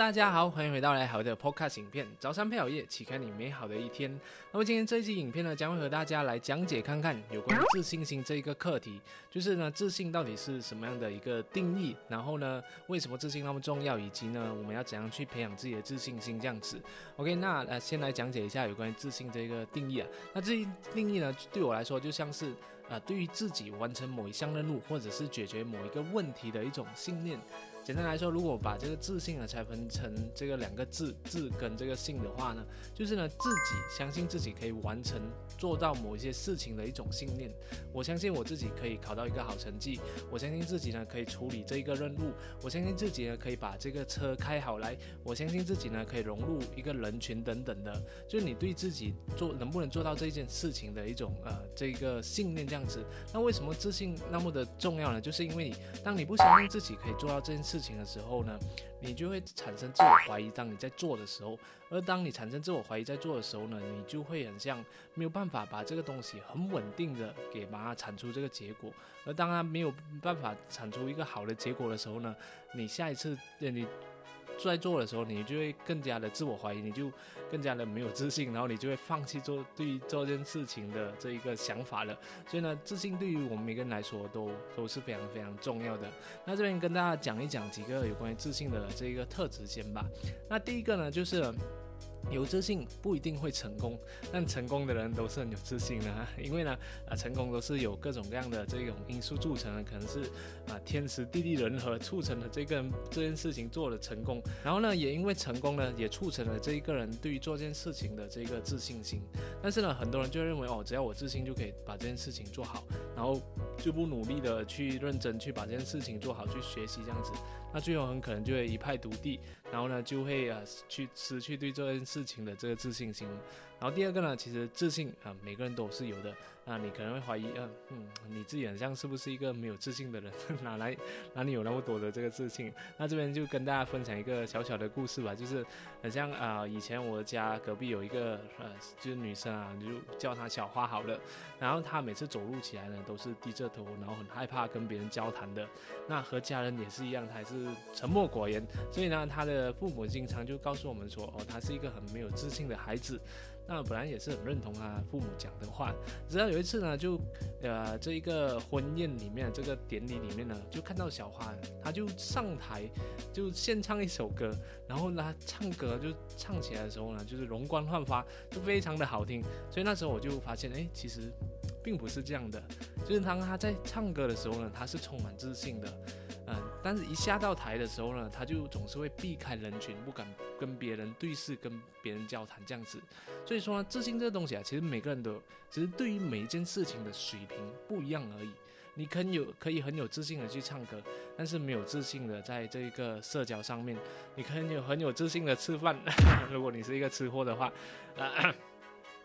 大家好，欢迎回到来好的 Podcast 影片。早餐配好夜，启开你美好的一天。那么今天这一期影片呢，将会和大家来讲解看看有关自信心这一个课题，就是呢，自信到底是什么样的一个定义？然后呢，为什么自信那么重要？以及呢，我们要怎样去培养自己的自信心？这样子。OK，那呃，先来讲解一下有关于自信这个定义啊。那这一定义呢，对我来说就像是啊，对于自己完成某一项任务，或者是解决某一个问题的一种信念。简单来说，如果把这个自信呢拆分成这个两个字“自”跟这个“信”的话呢，就是呢自己相信自己可以完成做到某一些事情的一种信念。我相信我自己可以考到一个好成绩，我相信自己呢可以处理这一个任务，我相信自己呢可以把这个车开好来，我相信自己呢可以融入一个人群等等的。就是你对自己做能不能做到这件事情的一种呃这个信念这样子。那为什么自信那么的重要呢？就是因为你当你不相信自己可以做到这件事。事情的时候呢，你就会产生自我怀疑。当你在做的时候，而当你产生自我怀疑在做的时候呢，你就会很像没有办法把这个东西很稳定的给把它产出这个结果。而当它没有办法产出一个好的结果的时候呢，你下一次你。在做的时候，你就会更加的自我怀疑，你就更加的没有自信，然后你就会放弃做对于做这件事情的这一个想法了。所以呢，自信对于我们每个人来说都都是非常非常重要的。那这边跟大家讲一讲几个有关于自信的这一个特质先吧。那第一个呢，就是。有自信不一定会成功，但成功的人都是很有自信的，因为呢，啊，成功都是有各种各样的这种因素组成的，可能是啊天时地利人和促成了这个这件事情做了成功，然后呢，也因为成功呢，也促成了这一个人对于做这件事情的这个自信心。但是呢，很多人就认为哦，只要我自信就可以把这件事情做好，然后就不努力的去认真去把这件事情做好，去学习这样子。那最后很可能就会一败涂地，然后呢就会啊去失去对这件事情的这个自信心。然后第二个呢，其实自信啊每个人都是有的。那你可能会怀疑，嗯嗯，你自己很像是不是一个没有自信的人？哪来哪里有那么多的这个自信？那这边就跟大家分享一个小小的故事吧，就是很像啊以前我家隔壁有一个呃就是女生啊，就叫她小花好了。然后她每次走路起来呢都是低着头，然后很害怕跟别人交谈的。那和家人也是一样，她还是。沉默寡言，所以呢，她的父母经常就告诉我们说，哦，他是一个很没有自信的孩子。那本来也是很认同他父母讲的话，直到有一次呢，就呃这一个婚宴里面这个典礼里面呢，就看到小花，他就上台就献唱一首歌，然后呢唱歌就唱起来的时候呢，就是容光焕发，就非常的好听。所以那时候我就发现，哎，其实并不是这样的，就是当他在唱歌的时候呢，他是充满自信的。嗯，但是一下到台的时候呢，他就总是会避开人群，不敢跟别人对视，跟别人交谈这样子。所以说呢，自信这个东西啊，其实每个人都只是对于每一件事情的水平不一样而已。你可有可以很有自信的去唱歌，但是没有自信的在这一个社交上面，你可以有很有自信的吃饭，如果你是一个吃货的话，啊。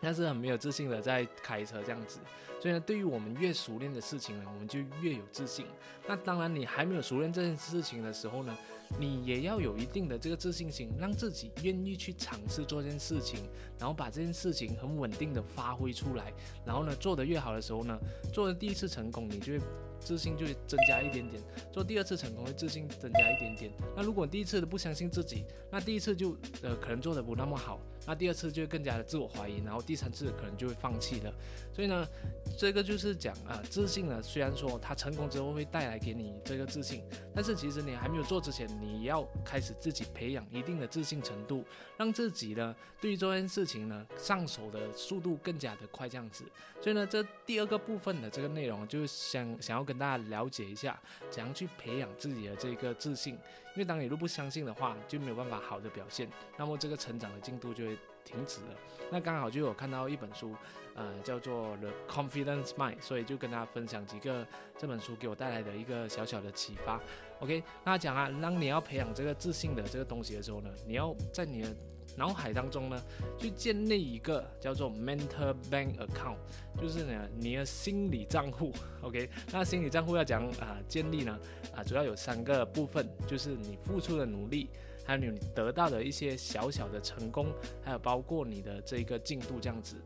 但是很没有自信的在开车这样子，所以呢，对于我们越熟练的事情呢，我们就越有自信。那当然，你还没有熟练这件事情的时候呢，你也要有一定的这个自信心，让自己愿意去尝试做这件事情，然后把这件事情很稳定的发挥出来。然后呢，做得越好的时候呢，做的第一次成功，你就会自信就会增加一点点；做第二次成功，会自信增加一点点。那如果第一次都不相信自己，那第一次就呃可能做的不那么好。那第二次就会更加的自我怀疑，然后第三次可能就会放弃了。所以呢，这个就是讲啊，自信呢，虽然说它成功之后会带来给你这个自信，但是其实你还没有做之前，你要开始自己培养一定的自信程度，让自己呢对于这件事情呢上手的速度更加的快，这样子。所以呢，这第二个部分的这个内容，就是想想要跟大家了解一下，怎样去培养自己的这个自信。因为当你如果不相信的话，就没有办法好的表现，那么这个成长的进度就会停止了。那刚好就有看到一本书，呃，叫做《The Confidence Mind》，所以就跟大家分享几个这本书给我带来的一个小小的启发。OK，那讲啊，当你要培养这个自信的这个东西的时候呢，你要在你的脑海当中呢，去建立一个叫做 mental bank account，就是呢你的心理账户。OK，那心理账户要讲啊建立呢啊主要有三个部分，就是你付出的努力，还有你得到的一些小小的成功，还有包括你的这个进度这样子。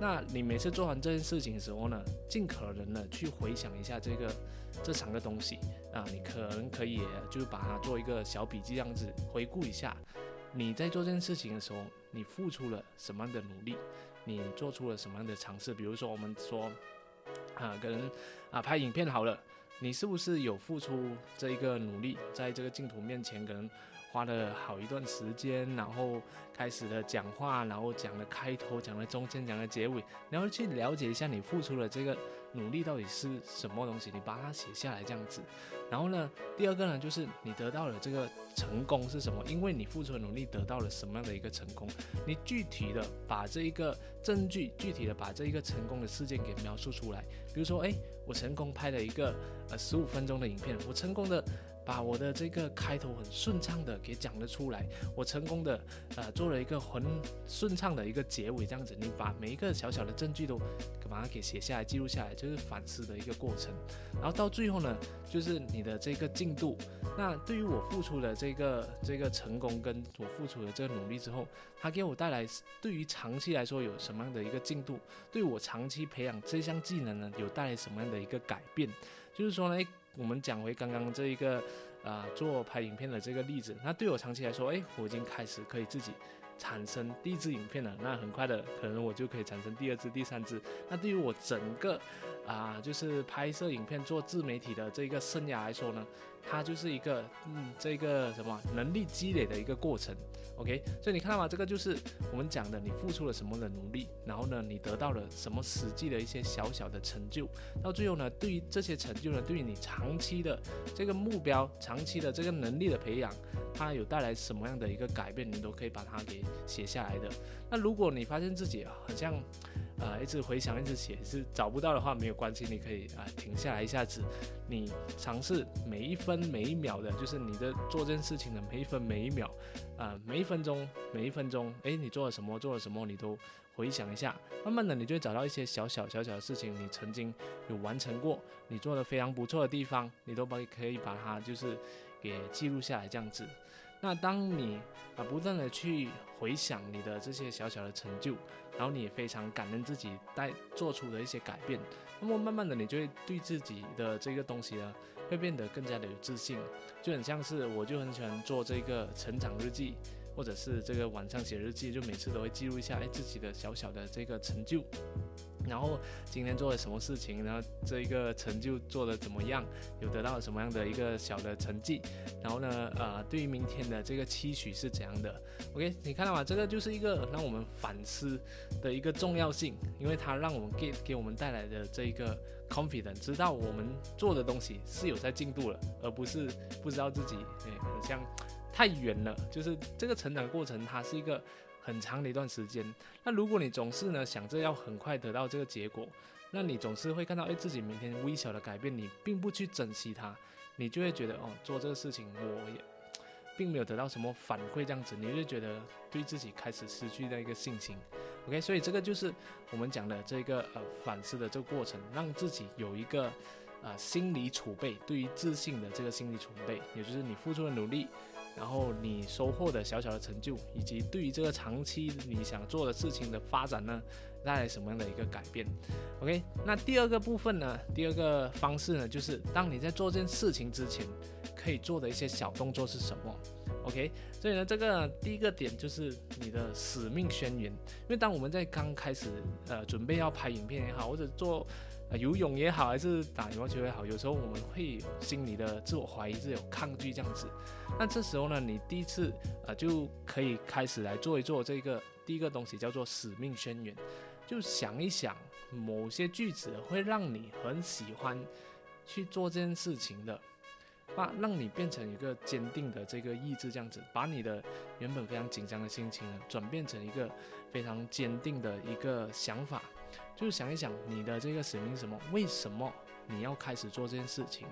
那你每次做完这件事情的时候呢，尽可能的去回想一下这个这三个东西啊，你可能可以就是把它做一个小笔记这样子回顾一下。你在做这件事情的时候，你付出了什么样的努力？你做出了什么样的尝试？比如说，我们说，啊，可能啊拍影片好了，你是不是有付出这一个努力，在这个镜头面前可能花了好一段时间，然后开始了讲话，然后讲了开头，讲了中间，讲了结尾，然后去了解一下你付出的这个。努力到底是什么东西？你把它写下来这样子，然后呢，第二个呢，就是你得到了这个成功是什么？因为你付出的努力得到了什么样的一个成功？你具体的把这一个证据，具体的把这一个成功的事件给描述出来。比如说，哎，我成功拍了一个呃十五分钟的影片，我成功的。把我的这个开头很顺畅的给讲了出来，我成功的呃做了一个很顺畅的一个结尾，这样子，你把每一个小小的证据都把它给写下来、记录下来，就是反思的一个过程。然后到最后呢，就是你的这个进度。那对于我付出的这个这个成功，跟我付出的这个努力之后，它给我带来对于长期来说有什么样的一个进度？对我长期培养这项技能呢，有带来什么样的一个改变？就是说呢。我们讲回刚刚这一个，啊，做拍影片的这个例子，那对我长期来说，哎，我已经开始可以自己产生第一支影片了。那很快的，可能我就可以产生第二支、第三支。那对于我整个，啊，就是拍摄影片、做自媒体的这个生涯来说呢？它就是一个，嗯，这个什么能力积累的一个过程，OK，所以你看到吗？这个就是我们讲的，你付出了什么的努力，然后呢，你得到了什么实际的一些小小的成就，到最后呢，对于这些成就呢，对于你长期的这个目标、长期的这个能力的培养，它有带来什么样的一个改变，你都可以把它给写下来的。那如果你发现自己好像，啊，一直回想，一直写，是找不到的话没有关系，你可以啊停下来一下子，你尝试每一分每一秒的，就是你的做这件事情的每一分每一秒，啊，每一分钟每一分钟，诶，你做了什么，做了什么，你都回想一下，慢慢的你就会找到一些小小小小的事情，你曾经有完成过，你做的非常不错的地方，你都把可以把它就是给记录下来这样子。那当你啊不断的去回想你的这些小小的成就，然后你也非常感恩自己带做出的一些改变，那么慢慢的你就会对自己的这个东西呢，会变得更加的有自信，就很像是我就很喜欢做这个成长日记，或者是这个晚上写日记，就每次都会记录一下哎自己的小小的这个成就。然后今天做了什么事情，然后这一个成就做的怎么样，有得到什么样的一个小的成绩，然后呢，呃，对于明天的这个期许是怎样的？OK，你看到吗？这个就是一个让我们反思的一个重要性，因为它让我们给给我们带来的这一个 confidence，知道我们做的东西是有在进步了，而不是不知道自己诶，很像太远了。就是这个成长过程，它是一个。很长的一段时间，那如果你总是呢想着要很快得到这个结果，那你总是会看到哎自己每天微小的改变，你并不去珍惜它，你就会觉得哦做这个事情我也并没有得到什么反馈，这样子你就觉得对自己开始失去那一个信心。OK，所以这个就是我们讲的这个呃反思的这个过程，让自己有一个呃心理储备，对于自信的这个心理储备，也就是你付出的努力。然后你收获的小小的成就，以及对于这个长期你想做的事情的发展呢，带来什么样的一个改变？OK，那第二个部分呢，第二个方式呢，就是当你在做这件事情之前，可以做的一些小动作是什么？OK，所以呢，这个第一个点就是你的使命宣言，因为当我们在刚开始呃准备要拍影片也好，或者做。游泳也好，还是打羽毛球也好，有时候我们会心理的自我怀疑，是有抗拒这样子。那这时候呢，你第一次啊就可以开始来做一做这个第一个东西，叫做使命宣言。就想一想某些句子会让你很喜欢去做这件事情的，把让你变成一个坚定的这个意志，这样子，把你的原本非常紧张的心情呢，转变成一个非常坚定的一个想法。就是想一想你的这个使命是什么？为什么你要开始做这件事情？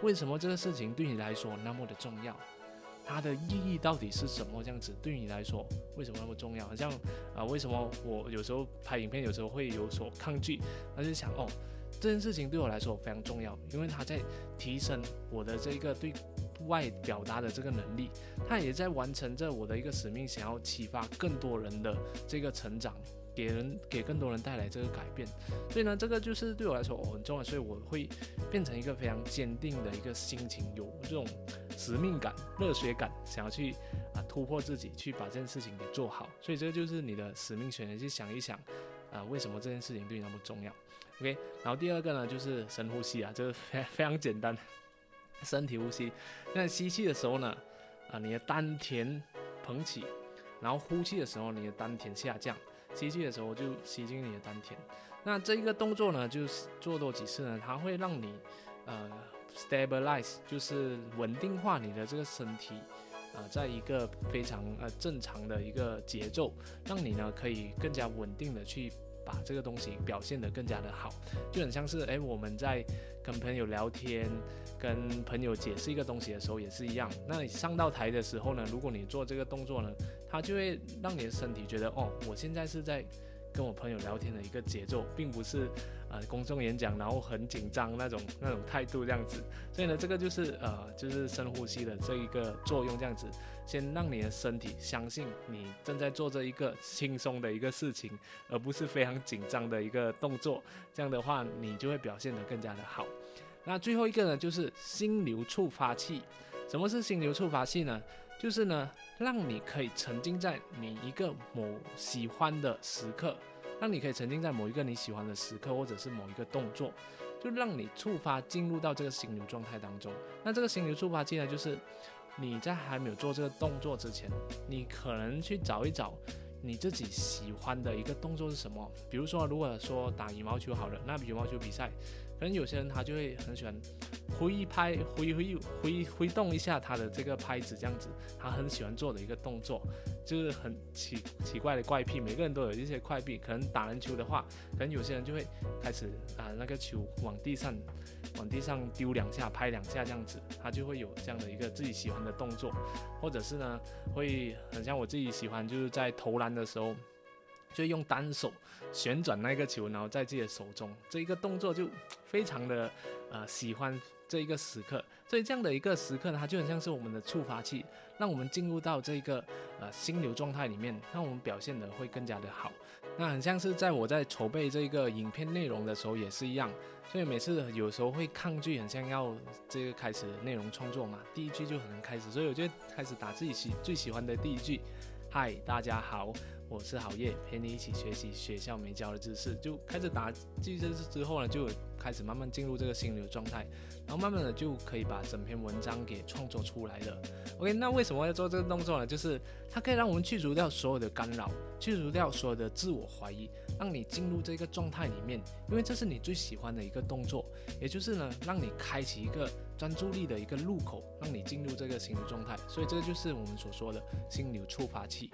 为什么这个事情对你来说那么的重要？它的意义到底是什么？这样子对你来说为什么那么重要？好像啊，为什么我有时候拍影片有时候会有所抗拒？那就想哦，这件事情对我来说非常重要，因为它在提升我的这个对外表达的这个能力，它也在完成着我的一个使命，想要启发更多人的这个成长。给人给更多人带来这个改变，所以呢，这个就是对我来说很重要，所以我会变成一个非常坚定的一个心情，有这种使命感、热血感，想要去啊突破自己，去把这件事情给做好。所以这个就是你的使命选择，去想一想啊，为什么这件事情对你那么重要？OK，然后第二个呢，就是深呼吸啊，这个 非非常简单，身体呼吸。那吸气的时候呢，啊，你的丹田捧起，然后呼气的时候，你的丹田下降。吸气的时候就吸进你的丹田，那这一个动作呢，就是做多几次呢，它会让你呃 stabilize，就是稳定化你的这个身体，啊，在一个非常呃正常的一个节奏，让你呢可以更加稳定的去把这个东西表现得更加的好，就很像是哎我们在跟朋友聊天，跟朋友解释一个东西的时候也是一样，那你上到台的时候呢，如果你做这个动作呢。它就会让你的身体觉得，哦，我现在是在跟我朋友聊天的一个节奏，并不是呃公众演讲，然后很紧张那种那种态度这样子。所以呢，这个就是呃就是深呼吸的这一个作用，这样子，先让你的身体相信你正在做这一个轻松的一个事情，而不是非常紧张的一个动作。这样的话，你就会表现得更加的好。那最后一个呢，就是心流触发器。什么是心流触发器呢？就是呢，让你可以沉浸在你一个某喜欢的时刻，让你可以沉浸在某一个你喜欢的时刻，或者是某一个动作，就让你触发进入到这个心流状态当中。那这个心流触发器呢，就是你在还没有做这个动作之前，你可能去找一找你自己喜欢的一个动作是什么。比如说，如果说打羽毛球好了，那羽毛球比赛。可能有些人他就会很喜欢挥拍、挥挥挥挥动一下他的这个拍子，这样子，他很喜欢做的一个动作，就是很奇奇怪的怪癖。每个人都有一些怪癖。可能打篮球的话，可能有些人就会开始啊那个球往地上往地上丢两下、拍两下这样子，他就会有这样的一个自己喜欢的动作，或者是呢会很像我自己喜欢，就是在投篮的时候。就用单手旋转那个球，然后在自己的手中，这一个动作就非常的呃喜欢这一个时刻。所以这样的一个时刻呢，它就很像是我们的触发器，让我们进入到这个呃心流状态里面，让我们表现的会更加的好。那很像是在我在筹备这个影片内容的时候也是一样，所以每次有时候会抗拒，很像要这个开始内容创作嘛，第一句就很难开始，所以我就开始打自己喜最喜欢的第一句：嗨，大家好。我是郝业，陪你一起学习学校没教的知识，就开始打记这之后呢，就开始慢慢进入这个心流状态，然后慢慢的就可以把整篇文章给创作出来了。OK，那为什么要做这个动作呢？就是它可以让我们去除掉所有的干扰，去除掉所有的自我怀疑，让你进入这个状态里面，因为这是你最喜欢的一个动作，也就是呢，让你开启一个专注力的一个入口，让你进入这个心流状态。所以这个就是我们所说的心流触发器。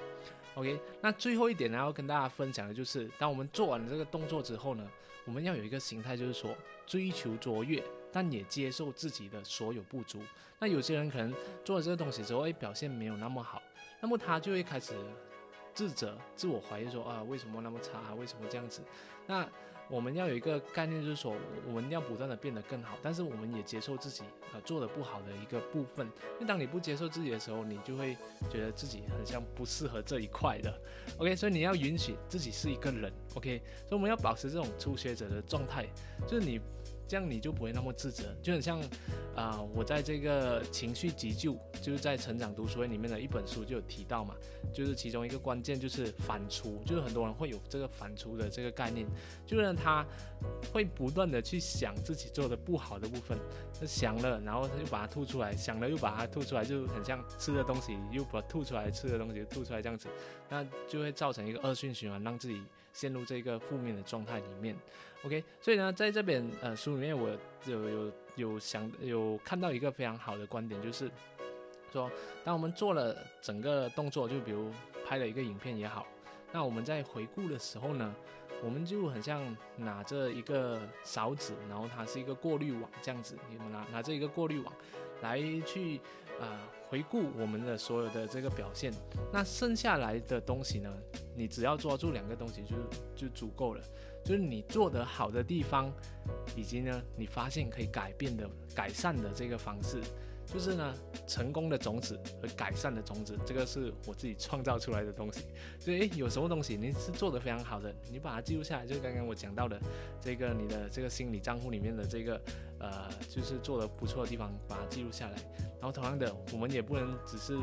OK，那最后一点呢，要跟大家分享的就是，当我们做完了这个动作之后呢，我们要有一个心态，就是说追求卓越，但也接受自己的所有不足。那有些人可能做了这个东西之后，哎，表现没有那么好，那么他就会开始自责、自我怀疑，说啊，为什么那么差？为什么这样子？那我们要有一个概念，就是说我们要不断的变得更好，但是我们也接受自己呃做的不好的一个部分。因为当你不接受自己的时候，你就会觉得自己很像不适合这一块的。OK，所以你要允许自己是一个人。OK，所以我们要保持这种初学者的状态，就是你。这样你就不会那么自责，就很像，啊，我在这个情绪急救，就是在成长读书会里面的一本书就有提到嘛，就是其中一个关键就是反刍，就是很多人会有这个反刍的这个概念，就是他会不断的去想自己做的不好的部分，他想了，然后他就把它吐出来，想了又把它吐出来，就很像吃的东西又把吐出来，吃的东西吐出来这样子，那就会造成一个恶性循环，让自己陷入这个负面的状态里面。OK，所以呢，在这边呃书里面，我有有有想有看到一个非常好的观点，就是说，当我们做了整个动作，就比如拍了一个影片也好，那我们在回顾的时候呢，我们就很像拿着一个勺子，然后它是一个过滤网这样子，你们拿拿着一个过滤网来去啊回顾我们的所有的这个表现，那剩下来的东西呢，你只要抓住两个东西就就足够了。就是你做得好的地方，以及呢，你发现可以改变的、改善的这个方式，就是呢，成功的种子和改善的种子，这个是我自己创造出来的东西。所以，诶，有什么东西你是做的非常好的，你把它记录下来，就是刚刚我讲到的这个你的这个心理账户里面的这个呃，就是做的不错的地方，把它记录下来。然后同样的，我们也不能只是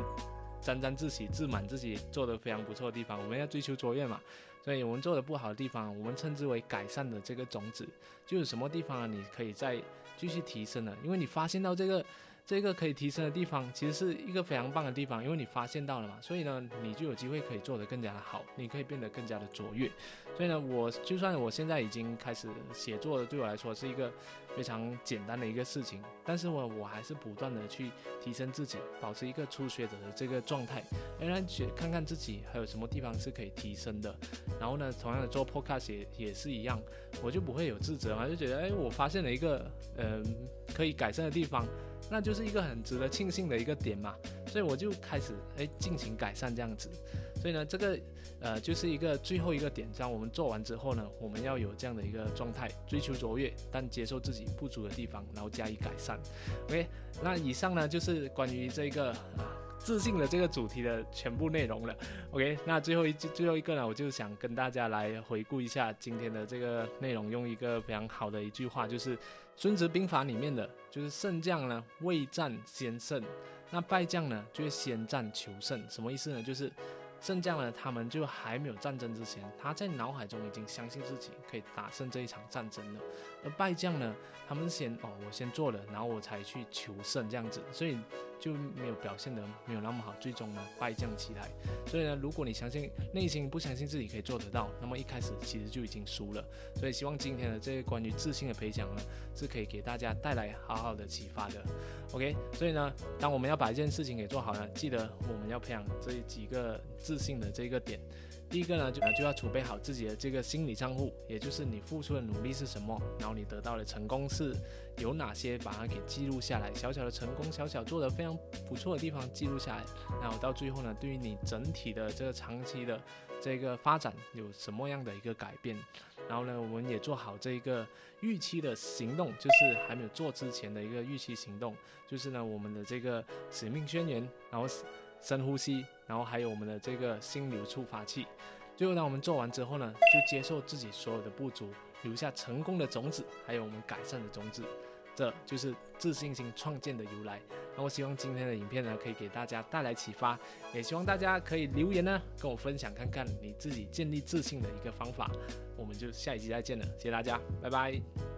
沾沾自喜、自满自己做的非常不错的地方，我们要追求卓越嘛。所以我们做的不好的地方，我们称之为改善的这个种子，就是什么地方啊，你可以再继续提升的，因为你发现到这个。这个可以提升的地方，其实是一个非常棒的地方，因为你发现到了嘛，所以呢，你就有机会可以做得更加的好，你可以变得更加的卓越。所以呢，我就算我现在已经开始写作了，对我来说是一个非常简单的一个事情，但是我我还是不断的去提升自己，保持一个初学者的这个状态，仍然去看看自己还有什么地方是可以提升的。然后呢，同样的做 podcast 也也是一样，我就不会有自责嘛，就觉得哎，我发现了一个嗯可以改善的地方。那就是一个很值得庆幸的一个点嘛，所以我就开始哎进行改善这样子，所以呢这个呃就是一个最后一个点，这样我们做完之后呢，我们要有这样的一个状态，追求卓越，但接受自己不足的地方，然后加以改善。OK，那以上呢就是关于这个。自信的这个主题的全部内容了，OK，那最后一最后一个呢，我就想跟大家来回顾一下今天的这个内容，用一个非常好的一句话，就是《孙子兵法》里面的，就是胜将呢未战先胜，那败将呢就会先战求胜，什么意思呢？就是胜将呢他们就还没有战争之前，他在脑海中已经相信自己可以打胜这一场战争了，而败将呢，他们先哦我先做了，然后我才去求胜这样子，所以。就没有表现的没有那么好，最终呢败将起来。所以呢，如果你相信内心不相信自己可以做得到，那么一开始其实就已经输了。所以希望今天的这个关于自信的培养呢，是可以给大家带来好好的启发的。OK，所以呢，当我们要把一件事情给做好呢，记得我们要培养这几个自信的这个点。第一个呢，就就要储备好自己的这个心理账户，也就是你付出的努力是什么，然后你得到的成功是有哪些，把它给记录下来。小小的成功，小小做的非常不错的地方记录下来，然后到最后呢，对于你整体的这个长期的这个发展有什么样的一个改变？然后呢，我们也做好这一个预期的行动，就是还没有做之前的一个预期行动，就是呢，我们的这个使命宣言，然后。深呼吸，然后还有我们的这个心流触发器。最后，当我们做完之后呢，就接受自己所有的不足，留下成功的种子，还有我们改善的种子。这就是自信心创建的由来。那我希望今天的影片呢，可以给大家带来启发，也希望大家可以留言呢，跟我分享看看你自己建立自信的一个方法。我们就下一集再见了，谢谢大家，拜拜。